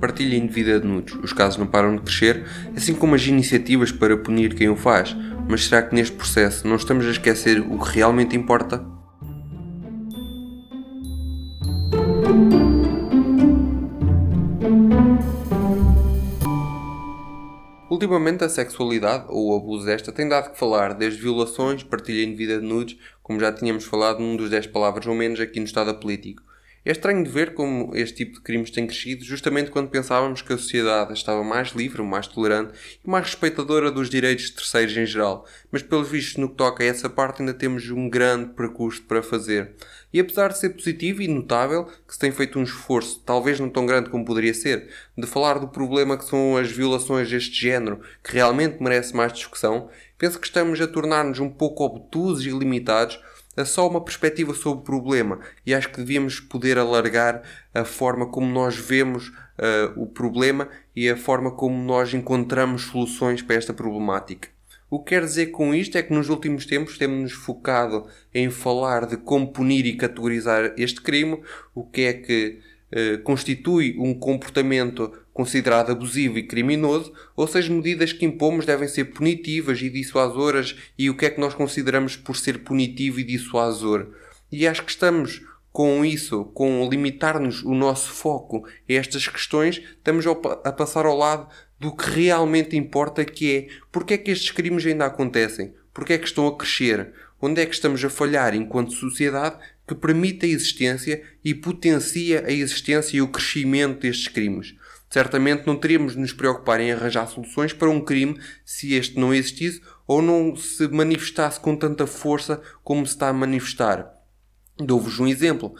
Partilha indevida de nudes. Os casos não param de crescer, assim como as iniciativas para punir quem o faz. Mas será que neste processo não estamos a esquecer o que realmente importa? Ultimamente a sexualidade ou o abuso desta tem dado que falar, desde violações, partilha indevida de nudes, como já tínhamos falado num dos 10 palavras ou menos aqui no Estado Político. É estranho de ver como este tipo de crimes tem crescido justamente quando pensávamos que a sociedade estava mais livre, mais tolerante e mais respeitadora dos direitos de terceiros em geral, mas pelos vistos no que toca a essa parte ainda temos um grande percurso para fazer. E apesar de ser positivo e notável que se tem feito um esforço, talvez não tão grande como poderia ser, de falar do problema que são as violações deste género, que realmente merece mais discussão, penso que estamos a tornar-nos um pouco obtusos e limitados é só uma perspectiva sobre o problema e acho que devíamos poder alargar a forma como nós vemos uh, o problema e a forma como nós encontramos soluções para esta problemática. O que quer dizer com isto é que nos últimos tempos temos-nos focado em falar de como punir e categorizar este crime, o que é que uh, constitui um comportamento considerado abusivo e criminoso, ou se as medidas que impomos devem ser punitivas e dissuasoras e o que é que nós consideramos por ser punitivo e dissuasor. E acho que estamos com isso, com limitar-nos o nosso foco a estas questões, estamos a passar ao lado do que realmente importa, que é porque é que estes crimes ainda acontecem, porque é que estão a crescer, onde é que estamos a falhar enquanto sociedade que permite a existência e potencia a existência e o crescimento destes crimes. Certamente não teríamos de nos preocupar em arranjar soluções para um crime se este não existisse ou não se manifestasse com tanta força como se está a manifestar. Dou-vos um exemplo.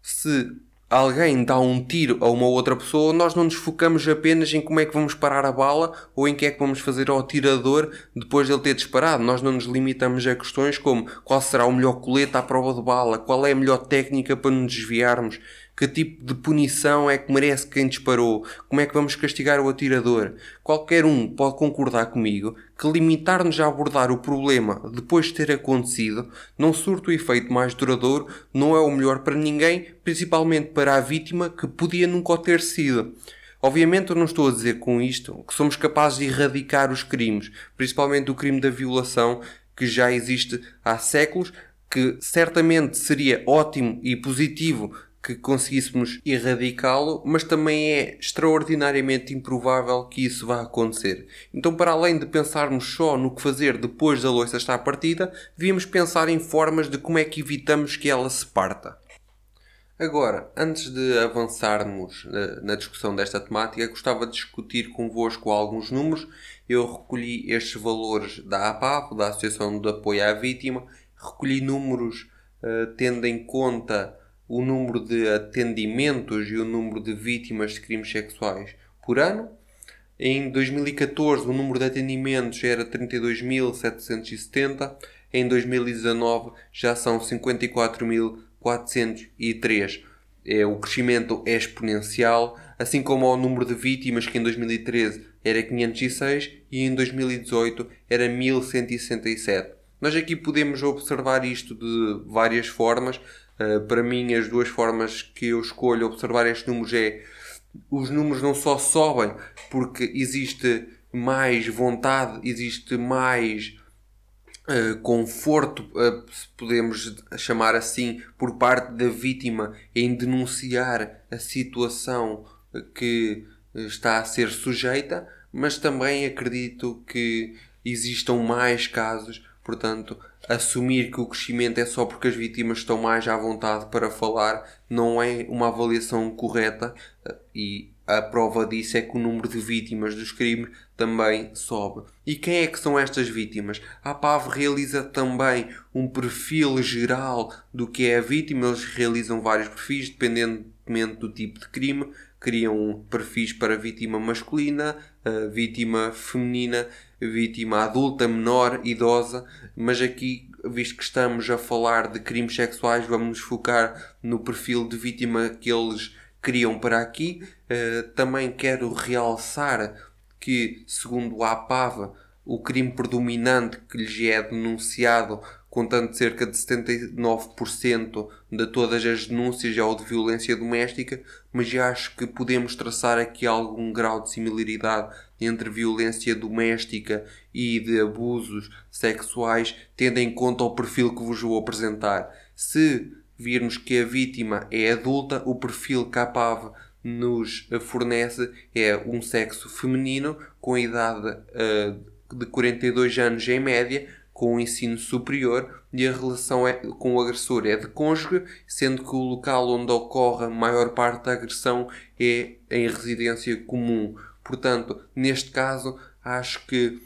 Se alguém dá um tiro a uma outra pessoa, nós não nos focamos apenas em como é que vamos parar a bala ou em que é que vamos fazer ao tirador depois de ele ter disparado. Nós não nos limitamos a questões como qual será o melhor colete à prova de bala, qual é a melhor técnica para nos desviarmos que tipo de punição é que merece quem disparou? Como é que vamos castigar o atirador? Qualquer um pode concordar comigo que limitar-nos a abordar o problema depois de ter acontecido não surte o efeito mais duradouro, não é o melhor para ninguém, principalmente para a vítima que podia nunca ter sido. Obviamente eu não estou a dizer com isto que somos capazes de erradicar os crimes, principalmente o crime da violação que já existe há séculos, que certamente seria ótimo e positivo que conseguíssemos erradicá-lo, mas também é extraordinariamente improvável que isso vá acontecer. Então, para além de pensarmos só no que fazer depois da louça estar partida, devíamos pensar em formas de como é que evitamos que ela se parta. Agora, antes de avançarmos na discussão desta temática, gostava de discutir convosco alguns números. Eu recolhi estes valores da APAV, da Associação de Apoio à Vítima, recolhi números uh, tendo em conta o número de atendimentos e o número de vítimas de crimes sexuais por ano. Em 2014, o número de atendimentos era 32.770. Em 2019, já são 54.403. É, o crescimento é exponencial, assim como o número de vítimas, que em 2013 era 506 e em 2018 era 1167. Nós aqui podemos observar isto de várias formas, Uh, para mim, as duas formas que eu escolho observar estes números é os números não só sobem porque existe mais vontade, existe mais uh, conforto, uh, se podemos chamar assim, por parte da vítima em denunciar a situação que está a ser sujeita, mas também acredito que existam mais casos Portanto, assumir que o crescimento é só porque as vítimas estão mais à vontade para falar não é uma avaliação correta e a prova disso é que o número de vítimas dos crimes também sobe. E quem é que são estas vítimas? A PAV realiza também um perfil geral do que é a vítima. Eles realizam vários perfis, dependentemente do tipo de crime. Criam perfis para vítima masculina, vítima feminina vítima adulta, menor, idosa, mas aqui, visto que estamos a falar de crimes sexuais, vamos nos focar no perfil de vítima que eles criam para aqui. Uh, também quero realçar que, segundo a APAV, o crime predominante que lhes é denunciado contando cerca de 79% de todas as denúncias ao de violência doméstica, mas já acho que podemos traçar aqui algum grau de similaridade entre violência doméstica e de abusos sexuais, tendo em conta o perfil que vos vou apresentar. Se virmos que a vítima é adulta, o perfil que a PAV nos fornece é um sexo feminino com idade uh, de 42 anos em média, com ensino superior e a relação é, com o agressor é de cônjuge, sendo que o local onde ocorre a maior parte da agressão é em residência comum. Portanto, neste caso, acho que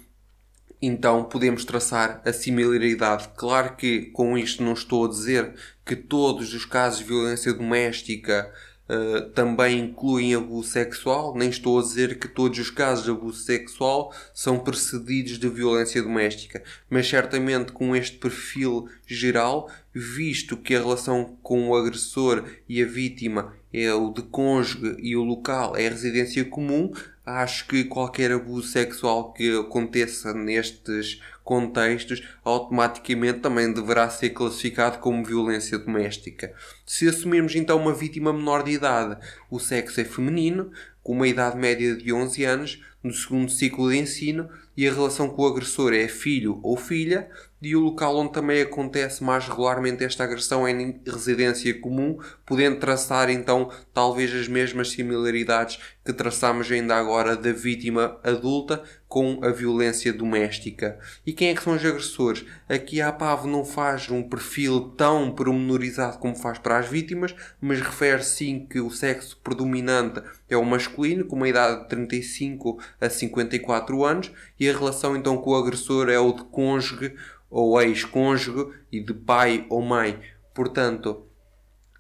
então podemos traçar a similaridade. Claro que com isto não estou a dizer que todos os casos de violência doméstica uh, também incluem abuso sexual, nem estou a dizer que todos os casos de abuso sexual são precedidos de violência doméstica, mas certamente com este perfil geral, visto que a relação com o agressor e a vítima é o de cônjuge e o local é residência comum, acho que qualquer abuso sexual que aconteça nestes contextos automaticamente também deverá ser classificado como violência doméstica. Se assumirmos então uma vítima menor de idade, o sexo é feminino, com uma idade média de 11 anos, no segundo ciclo de ensino, e a relação com o agressor é filho ou filha, e o local onde também acontece mais regularmente esta agressão é em residência comum, podendo traçar então talvez as mesmas similaridades que traçamos ainda agora da vítima adulta com a violência doméstica. E quem é que são os agressores? Aqui a APAV não faz um perfil tão pormenorizado como faz para as vítimas, mas refere sim que o sexo predominante é o masculino, com uma idade de 35 a 54 anos, e a relação então com o agressor é o de cônjuge ou ex-cônjuge e de pai ou mãe. Portanto,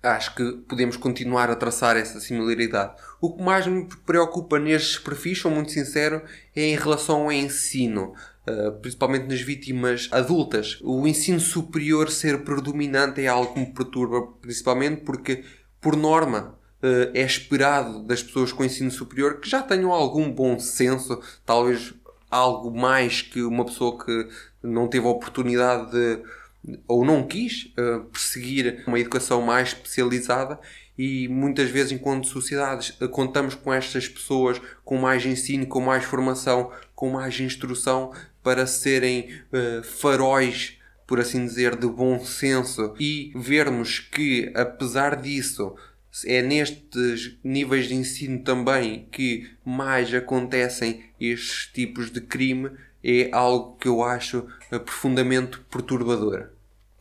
acho que podemos continuar a traçar essa similaridade. O que mais me preocupa nestes perfis, sou muito sincero, é em relação ao ensino. Uh, principalmente nas vítimas adultas. O ensino superior ser predominante é algo que me perturba, principalmente porque, por norma, uh, é esperado das pessoas com ensino superior que já tenham algum bom senso, talvez algo mais que uma pessoa que não teve a oportunidade de, ou não quis uh, perseguir uma educação mais especializada. E muitas vezes enquanto sociedades uh, contamos com estas pessoas com mais ensino, com mais formação, com mais instrução para serem uh, faróis por assim dizer, de bom senso. E vermos que, apesar disso, é nestes níveis de ensino também que mais acontecem estes tipos de crime, é algo que eu acho profundamente perturbador.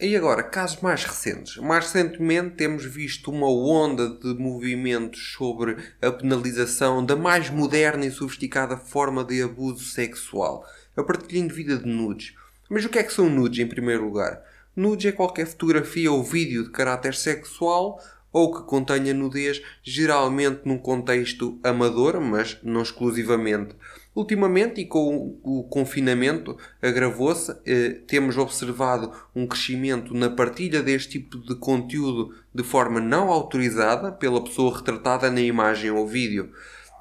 E agora, casos mais recentes. Mais recentemente temos visto uma onda de movimentos sobre a penalização da mais moderna e sofisticada forma de abuso sexual, a partilha indevida de nudes. Mas o que é que são nudes em primeiro lugar? Nudes é qualquer fotografia ou vídeo de caráter sexual ou que contenha nudez, geralmente num contexto amador, mas não exclusivamente. Ultimamente, e com o confinamento agravou-se, eh, temos observado um crescimento na partilha deste tipo de conteúdo de forma não autorizada pela pessoa retratada na imagem ou vídeo.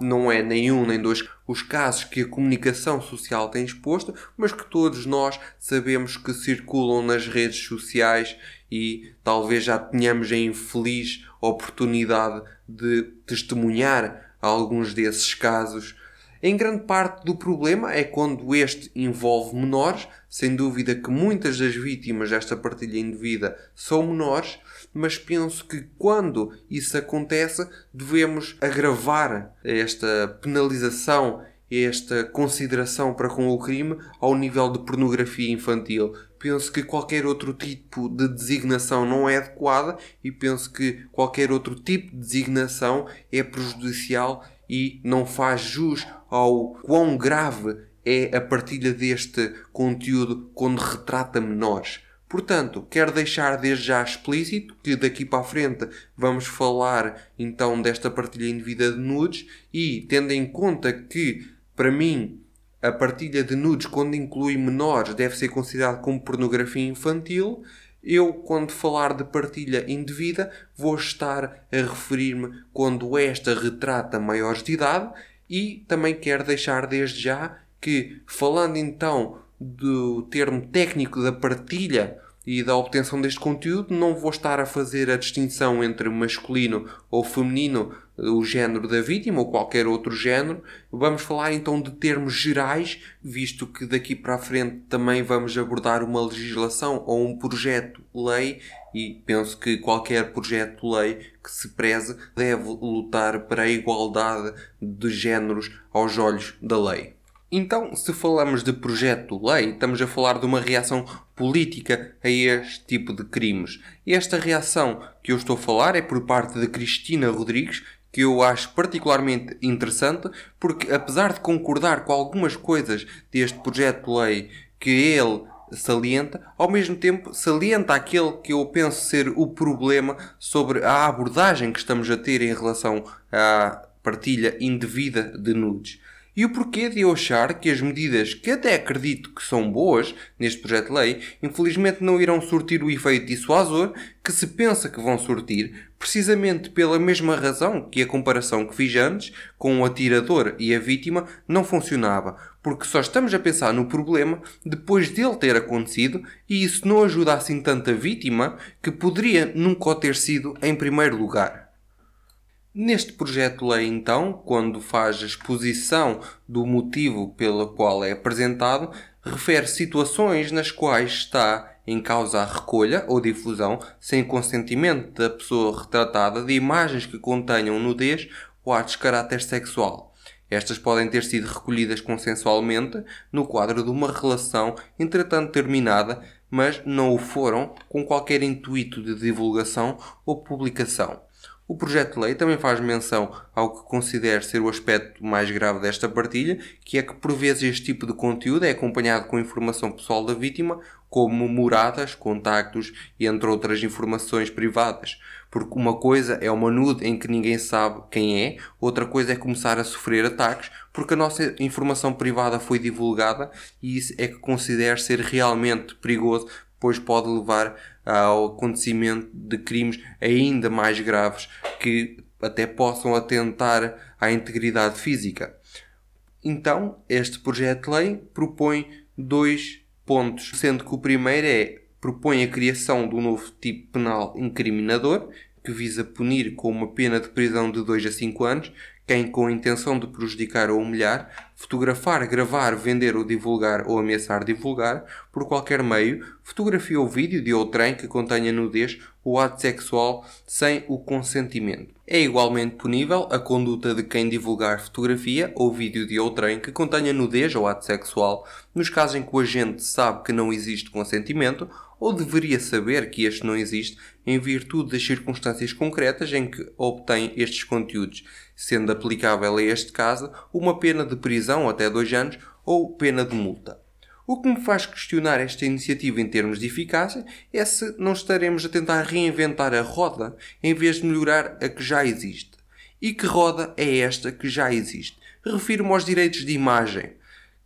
Não é nenhum nem dois os casos que a comunicação social tem exposto, mas que todos nós sabemos que circulam nas redes sociais e talvez já tenhamos a infeliz oportunidade de testemunhar alguns desses casos. Em grande parte do problema é quando este envolve menores, sem dúvida que muitas das vítimas desta partilha indevida são menores, mas penso que quando isso acontece devemos agravar esta penalização, esta consideração para com o crime ao nível de pornografia infantil penso que qualquer outro tipo de designação não é adequada e penso que qualquer outro tipo de designação é prejudicial e não faz jus ao quão grave é a partilha deste conteúdo quando retrata menores. Portanto, quero deixar desde já explícito que daqui para a frente vamos falar então desta partilha indevida de nudes e tendo em conta que para mim a partilha de nudes, quando inclui menores, deve ser considerado como pornografia infantil. Eu, quando falar de partilha indevida, vou estar a referir-me quando esta retrata maiores de idade e também quero deixar desde já que, falando então do termo técnico da partilha e da obtenção deste conteúdo. Não vou estar a fazer a distinção entre masculino ou feminino, o género da vítima ou qualquer outro género. Vamos falar então de termos gerais, visto que daqui para a frente também vamos abordar uma legislação ou um projeto-lei e penso que qualquer projeto-lei que se preze deve lutar para a igualdade de géneros aos olhos da lei. Então, se falamos de projeto-lei, estamos a falar de uma reação política a este tipo de crimes. E esta reação que eu estou a falar é por parte de Cristina Rodrigues, que eu acho particularmente interessante, porque apesar de concordar com algumas coisas deste projeto-lei que ele salienta, ao mesmo tempo salienta aquele que eu penso ser o problema sobre a abordagem que estamos a ter em relação à partilha indevida de nudes. E o porquê de eu achar que as medidas que até acredito que são boas neste projeto de lei, infelizmente não irão surtir o efeito dissuasor que se pensa que vão surtir, precisamente pela mesma razão que a comparação que fiz antes com o atirador e a vítima não funcionava, porque só estamos a pensar no problema depois dele ter acontecido e isso não ajuda assim tanto a vítima que poderia nunca o ter sido em primeiro lugar. Neste projeto de lei, então, quando faz a exposição do motivo pelo qual é apresentado, refere situações nas quais está em causa a recolha ou difusão, sem consentimento da pessoa retratada, de imagens que contenham nudez ou atos de caráter sexual. Estas podem ter sido recolhidas consensualmente no quadro de uma relação entretanto terminada, mas não o foram com qualquer intuito de divulgação ou publicação. O projeto de lei também faz menção ao que considero ser o aspecto mais grave desta partilha, que é que por vezes este tipo de conteúdo é acompanhado com informação pessoal da vítima, como moradas, contactos e entre outras informações privadas. Porque uma coisa é uma nude em que ninguém sabe quem é, outra coisa é começar a sofrer ataques porque a nossa informação privada foi divulgada e isso é que considero ser realmente perigoso, pois pode levar ao acontecimento de crimes ainda mais graves que até possam atentar à integridade física. Então, este projeto de lei propõe dois pontos, sendo que o primeiro é propõe a criação de um novo tipo penal incriminador, que visa punir com uma pena de prisão de 2 a 5 anos quem, com a intenção de prejudicar ou humilhar, fotografar, gravar, vender ou divulgar ou ameaçar divulgar, por qualquer meio, fotografia ou vídeo de outrem que contenha nudez ou ato sexual sem o consentimento. É igualmente punível a conduta de quem divulgar fotografia ou vídeo de outrem que contenha nudez ou ato sexual, nos casos em que o agente sabe que não existe consentimento ou deveria saber que este não existe em virtude das circunstâncias concretas em que obtém estes conteúdos, sendo aplicável a este caso uma pena de prisão até dois anos ou pena de multa. O que me faz questionar esta iniciativa em termos de eficácia é se não estaremos a tentar reinventar a roda em vez de melhorar a que já existe. E que roda é esta que já existe? Refiro-me aos direitos de imagem,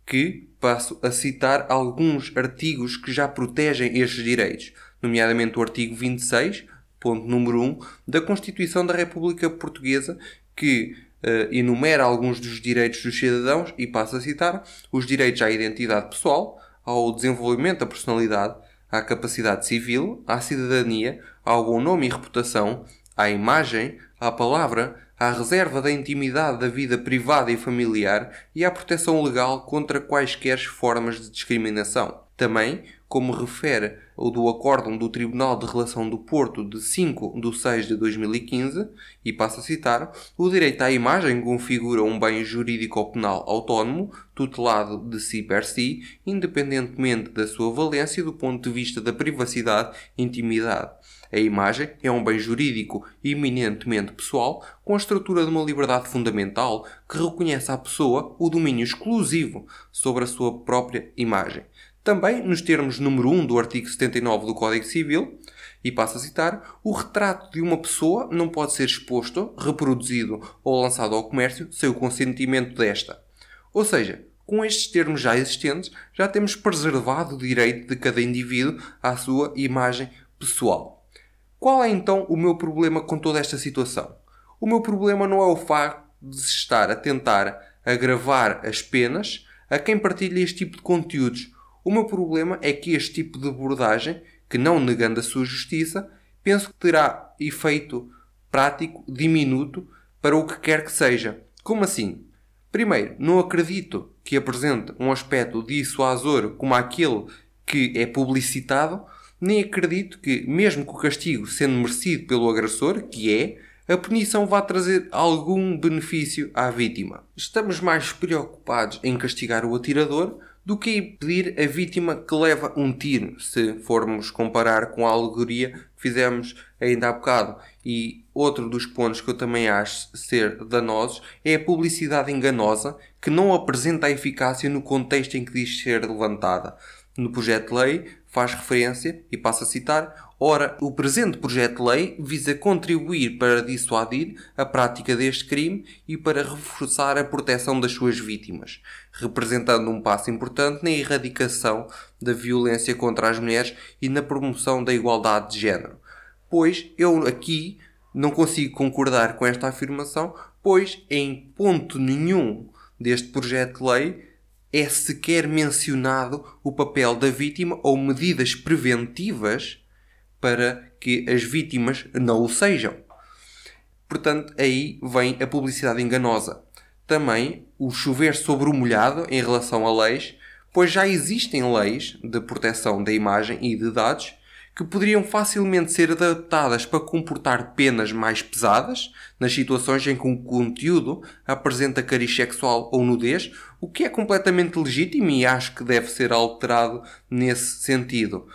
que passo a citar alguns artigos que já protegem estes direitos, nomeadamente o artigo 26, ponto número 1, da Constituição da República Portuguesa, que uh, enumera alguns dos direitos dos cidadãos e passa a citar os direitos à identidade pessoal, ao desenvolvimento da personalidade, à capacidade civil, à cidadania, ao bom nome e reputação, à imagem, à palavra, à reserva da intimidade da vida privada e familiar e à proteção legal contra quaisquer formas de discriminação. Também, como refere o do Acórdão do Tribunal de Relação do Porto de 5 de 6 de 2015, e passo a citar, o direito à imagem configura um bem jurídico ou penal autónomo, tutelado de si per si, independentemente da sua valência do ponto de vista da privacidade e intimidade. A imagem é um bem jurídico eminentemente pessoal, com a estrutura de uma liberdade fundamental que reconhece à pessoa o domínio exclusivo sobre a sua própria imagem. Também, nos termos número 1 do artigo 79 do Código Civil, e passo a citar, o retrato de uma pessoa não pode ser exposto, reproduzido ou lançado ao comércio sem o consentimento desta. Ou seja, com estes termos já existentes, já temos preservado o direito de cada indivíduo à sua imagem pessoal. Qual é então o meu problema com toda esta situação? O meu problema não é o facto de se estar a tentar agravar as penas a quem partilha este tipo de conteúdos o meu problema é que este tipo de abordagem, que não negando a sua justiça, penso que terá efeito prático diminuto para o que quer que seja. Como assim? Primeiro, não acredito que apresente um aspecto dissuasor como aquele que é publicitado, nem acredito que, mesmo que o castigo sendo merecido pelo agressor, que é, a punição vá trazer algum benefício à vítima. Estamos mais preocupados em castigar o atirador do que impedir a vítima que leva um tiro, se formos comparar com a alegoria que fizemos ainda há bocado. E outro dos pontos que eu também acho ser danosos é a publicidade enganosa que não apresenta a eficácia no contexto em que diz ser levantada. No projeto de lei faz referência, e passo a citar, Ora, o presente projeto de lei visa contribuir para dissuadir a prática deste crime e para reforçar a proteção das suas vítimas, representando um passo importante na erradicação da violência contra as mulheres e na promoção da igualdade de género. Pois eu aqui não consigo concordar com esta afirmação, pois em ponto nenhum deste projeto de lei é sequer mencionado o papel da vítima ou medidas preventivas para que as vítimas não o sejam. Portanto, aí vem a publicidade enganosa. Também o chover sobre o molhado em relação a leis, pois já existem leis de proteção da imagem e de dados que poderiam facilmente ser adaptadas para comportar penas mais pesadas nas situações em que um conteúdo apresenta cariz sexual ou nudez, o que é completamente legítimo e acho que deve ser alterado nesse sentido.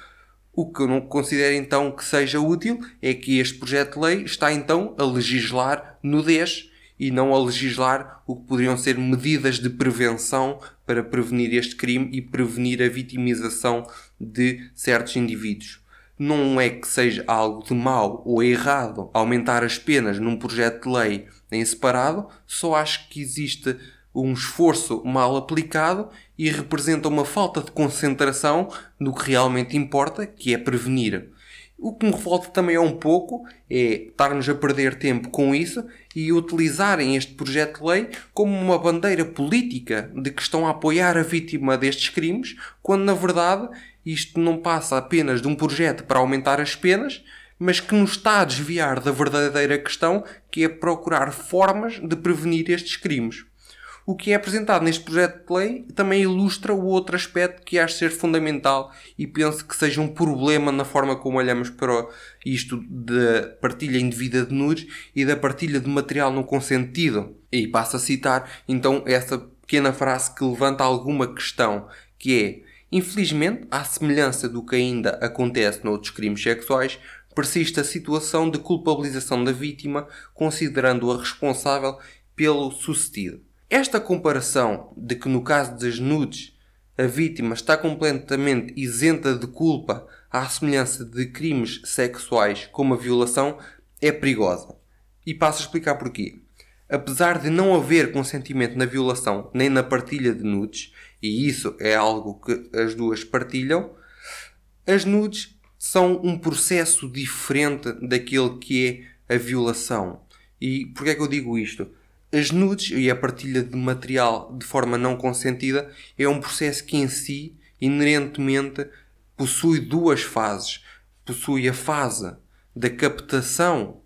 O que eu não considero então que seja útil é que este projeto de lei está então a legislar nudez e não a legislar o que poderiam ser medidas de prevenção para prevenir este crime e prevenir a vitimização de certos indivíduos. Não é que seja algo de mau ou errado aumentar as penas num projeto de lei em separado, só acho que existe um esforço mal aplicado e representa uma falta de concentração no que realmente importa, que é prevenir. O que me revolta também é um pouco é estarmos a perder tempo com isso e utilizarem este projeto de lei como uma bandeira política de que estão a apoiar a vítima destes crimes, quando na verdade isto não passa apenas de um projeto para aumentar as penas, mas que nos está a desviar da verdadeira questão, que é procurar formas de prevenir estes crimes. O que é apresentado neste projeto de lei também ilustra o outro aspecto que acho ser fundamental e penso que seja um problema na forma como olhamos para isto da partilha indevida de nudes e da partilha de material não consentido. E passo a citar então essa pequena frase que levanta alguma questão, que é Infelizmente, à semelhança do que ainda acontece noutros crimes sexuais, persiste a situação de culpabilização da vítima, considerando-a responsável pelo sucedido. Esta comparação de que no caso das nudes a vítima está completamente isenta de culpa à semelhança de crimes sexuais como a violação é perigosa. E passo a explicar porquê. Apesar de não haver consentimento na violação nem na partilha de nudes, e isso é algo que as duas partilham, as nudes são um processo diferente daquele que é a violação. E porquê é que eu digo isto? As nudes e a partilha de material de forma não consentida é um processo que em si, inerentemente, possui duas fases. Possui a fase da captação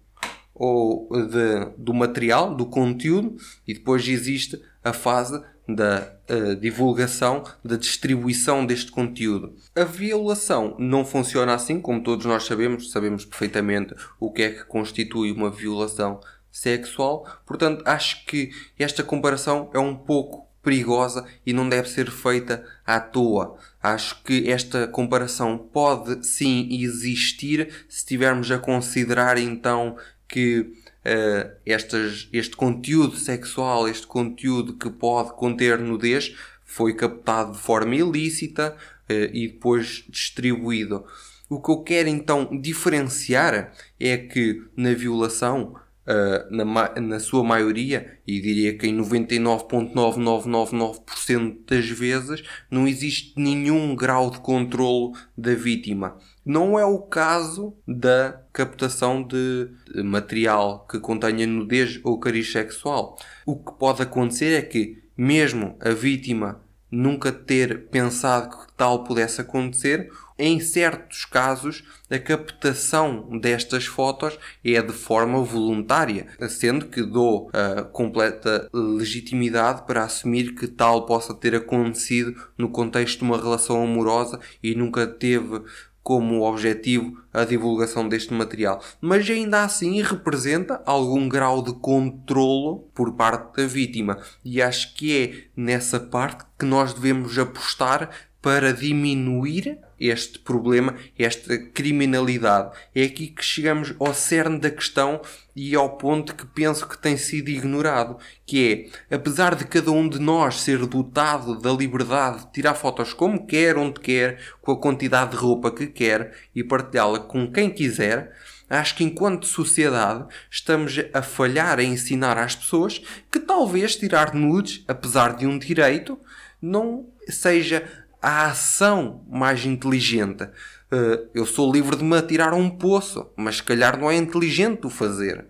ou de, do material, do conteúdo, e depois existe a fase da uh, divulgação, da distribuição deste conteúdo. A violação não funciona assim, como todos nós sabemos, sabemos perfeitamente o que é que constitui uma violação sexual. Portanto, acho que esta comparação é um pouco perigosa e não deve ser feita à toa. Acho que esta comparação pode sim existir se estivermos a considerar então que uh, estas, este conteúdo sexual, este conteúdo que pode conter nudez, foi captado de forma ilícita uh, e depois distribuído. O que eu quero então diferenciar é que na violação Uh, na, na sua maioria, e diria que em 99,9999% das vezes, não existe nenhum grau de controlo da vítima. Não é o caso da captação de material que contenha nudez ou cariz sexual. O que pode acontecer é que, mesmo a vítima nunca ter pensado que tal pudesse acontecer, em certos casos, a captação destas fotos é de forma voluntária, sendo que dou a completa legitimidade para assumir que tal possa ter acontecido no contexto de uma relação amorosa e nunca teve como objetivo a divulgação deste material, mas ainda assim representa algum grau de controlo por parte da vítima. E acho que é nessa parte que nós devemos apostar para diminuir este problema, esta criminalidade. É aqui que chegamos ao cerne da questão e ao ponto que penso que tem sido ignorado, que é, apesar de cada um de nós ser dotado da liberdade de tirar fotos como quer, onde quer, com a quantidade de roupa que quer e partilhá-la com quem quiser, acho que enquanto sociedade estamos a falhar a ensinar às pessoas que talvez tirar nudes, apesar de um direito, não seja a ação mais inteligente. Uh, eu sou livre de me atirar a um poço, mas se calhar não é inteligente o fazer.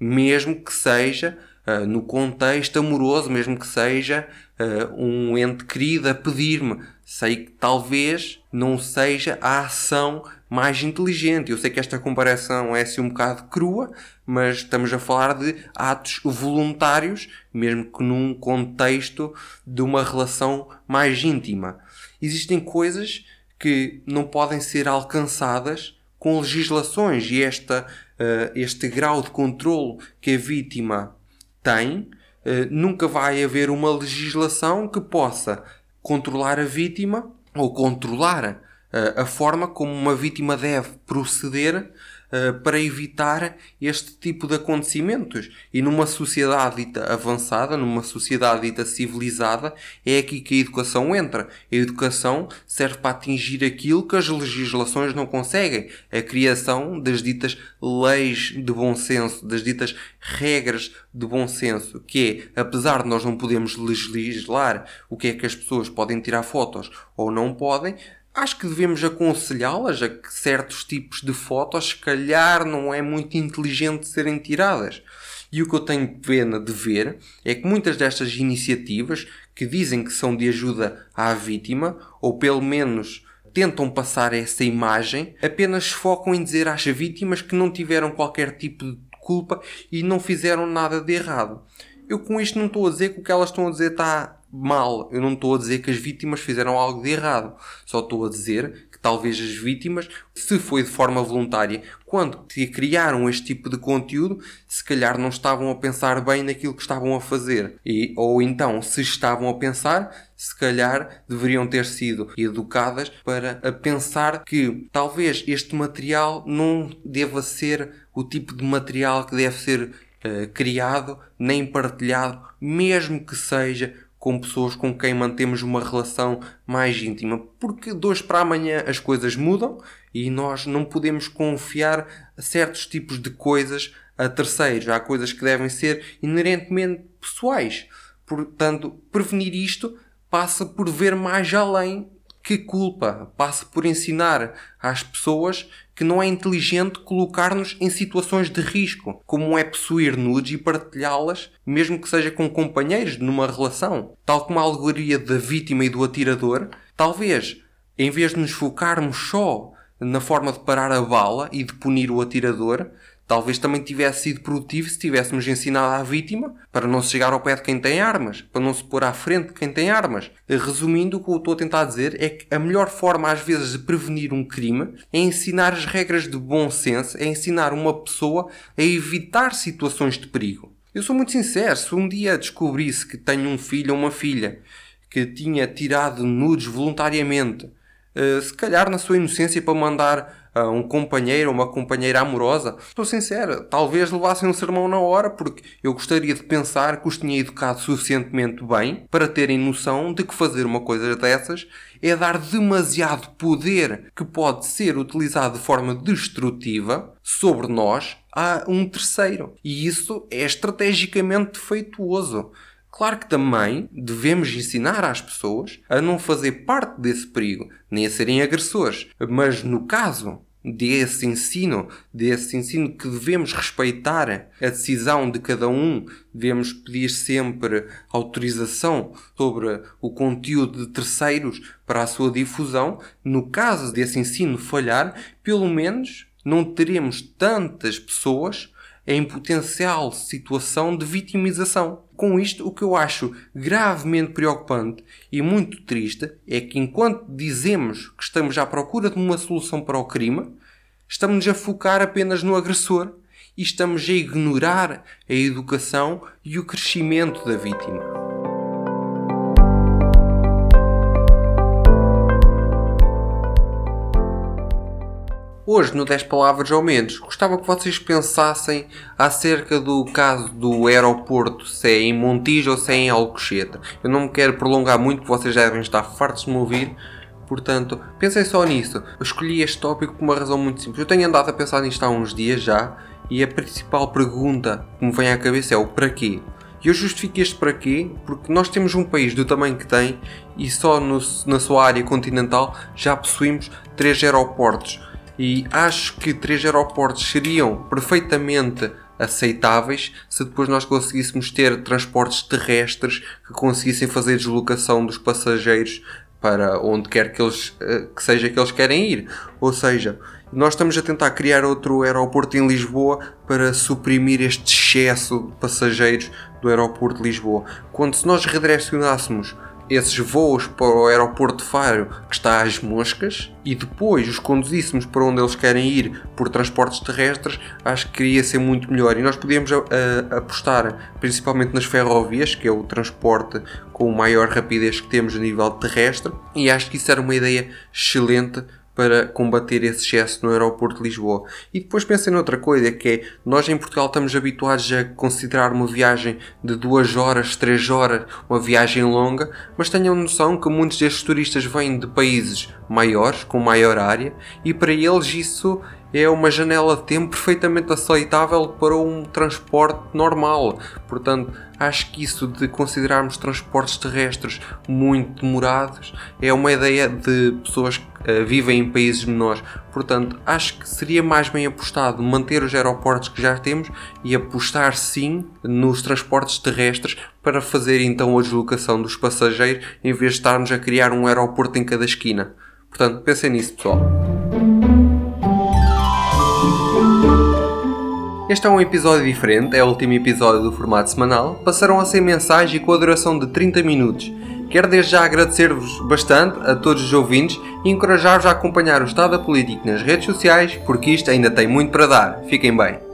Mesmo que seja uh, no contexto amoroso, mesmo que seja uh, um ente querido a pedir-me. Sei que talvez não seja a ação mais inteligente. Eu sei que esta comparação é assim um bocado crua, mas estamos a falar de atos voluntários, mesmo que num contexto de uma relação mais íntima existem coisas que não podem ser alcançadas com legislações e esta, uh, este grau de controlo que a vítima tem, uh, nunca vai haver uma legislação que possa controlar a vítima ou controlar uh, a forma como uma vítima deve proceder eh, para evitar este tipo de acontecimentos. E numa sociedade dita avançada, numa sociedade dita civilizada, é aqui que a educação entra. A educação serve para atingir aquilo que as legislações não conseguem. A criação das ditas leis de bom senso, das ditas regras de bom senso, que é, apesar de nós não podermos legislar o que é que as pessoas podem tirar fotos ou não podem, acho que devemos aconselhá-las a que certos tipos de fotos, se calhar, não é muito inteligente serem tiradas. E o que eu tenho pena de ver é que muitas destas iniciativas que dizem que são de ajuda à vítima, ou pelo menos tentam passar essa imagem, apenas focam em dizer às vítimas que não tiveram qualquer tipo de culpa e não fizeram nada de errado. Eu com isto não estou a dizer que o que elas estão a dizer está mal. Eu não estou a dizer que as vítimas fizeram algo de errado. Só estou a dizer que talvez as vítimas, se foi de forma voluntária, quando criaram este tipo de conteúdo, se calhar não estavam a pensar bem naquilo que estavam a fazer. E, ou então, se estavam a pensar, se calhar deveriam ter sido educadas para a pensar que talvez este material não deva ser o tipo de material que deve ser uh, criado nem partilhado, mesmo que seja com pessoas com quem mantemos uma relação mais íntima, porque de hoje para amanhã as coisas mudam e nós não podemos confiar certos tipos de coisas a terceiros. Há coisas que devem ser inerentemente pessoais. Portanto, prevenir isto passa por ver mais além que culpa, passa por ensinar às pessoas que não é inteligente colocar-nos em situações de risco, como é possuir nudes e partilhá-las, mesmo que seja com companheiros numa relação. Tal como a alegoria da vítima e do atirador, talvez, em vez de nos focarmos só na forma de parar a bala e de punir o atirador, Talvez também tivesse sido produtivo se tivéssemos ensinado à vítima para não se chegar ao pé de quem tem armas, para não se pôr à frente de quem tem armas. Resumindo, o que eu estou a tentar dizer é que a melhor forma, às vezes, de prevenir um crime é ensinar as regras de bom senso, é ensinar uma pessoa a evitar situações de perigo. Eu sou muito sincero, se um dia descobrisse que tenho um filho ou uma filha que tinha tirado nudes voluntariamente, eh, se calhar na sua inocência para mandar um companheiro ou uma companheira amorosa, estou sincero, talvez levassem um sermão na hora, porque eu gostaria de pensar que os tinha educado suficientemente bem para terem noção de que fazer uma coisa dessas é dar demasiado poder que pode ser utilizado de forma destrutiva sobre nós a um terceiro. E isso é estrategicamente defeituoso. Claro que também devemos ensinar às pessoas a não fazer parte desse perigo, nem a serem agressores. Mas no caso desse ensino, desse ensino que devemos respeitar a decisão de cada um, devemos pedir sempre autorização sobre o conteúdo de terceiros para a sua difusão. No caso desse ensino falhar, pelo menos não teremos tantas pessoas em potencial situação de vitimização. Com isto, o que eu acho gravemente preocupante e muito triste é que enquanto dizemos que estamos à procura de uma solução para o crime, estamos a focar apenas no agressor e estamos a ignorar a educação e o crescimento da vítima. Hoje, no 10 Palavras ou Menos, gostava que vocês pensassem acerca do caso do aeroporto, se é em Montijo ou se é em Alcochete. Eu não me quero prolongar muito, vocês devem estar fartos de me ouvir, portanto, pensem só nisso. Eu escolhi este tópico por uma razão muito simples. Eu tenho andado a pensar nisto há uns dias já, e a principal pergunta que me vem à cabeça é o para quê? E eu justifico este para quê? Porque nós temos um país do tamanho que tem e só no, na sua área continental já possuímos três aeroportos e acho que três aeroportos seriam perfeitamente aceitáveis se depois nós conseguíssemos ter transportes terrestres que conseguissem fazer deslocação dos passageiros para onde quer que, eles, eh, que seja que eles querem ir. Ou seja, nós estamos a tentar criar outro aeroporto em Lisboa para suprimir este excesso de passageiros do aeroporto de Lisboa. Quando se nós redirecionássemos esses voos para o aeroporto de Faro que está às moscas e depois os conduzíssemos para onde eles querem ir por transportes terrestres, acho que iria ser muito melhor. E nós podíamos a, apostar principalmente nas ferrovias, que é o transporte com maior rapidez que temos a nível terrestre, e acho que isso era uma ideia excelente para combater esse excesso no aeroporto de Lisboa. E depois pensem noutra coisa, que é, nós em Portugal estamos habituados a considerar uma viagem de duas horas, três horas, uma viagem longa, mas tenham noção que muitos destes turistas vêm de países maiores, com maior área, e para eles isso é uma janela de tempo perfeitamente aceitável para um transporte normal. Portanto, acho que isso de considerarmos transportes terrestres muito demorados é uma ideia de pessoas que uh, vivem em países menores. Portanto, acho que seria mais bem apostado manter os aeroportos que já temos e apostar sim nos transportes terrestres para fazer então a deslocação dos passageiros em vez de estarmos a criar um aeroporto em cada esquina. Portanto, pensem nisso, pessoal. Este é um episódio diferente, é o último episódio do formato semanal. Passarão a ser mensagem com a duração de 30 minutos. Quero desde já agradecer-vos bastante a todos os ouvintes e encorajar-vos a acompanhar o estado da política nas redes sociais, porque isto ainda tem muito para dar. Fiquem bem.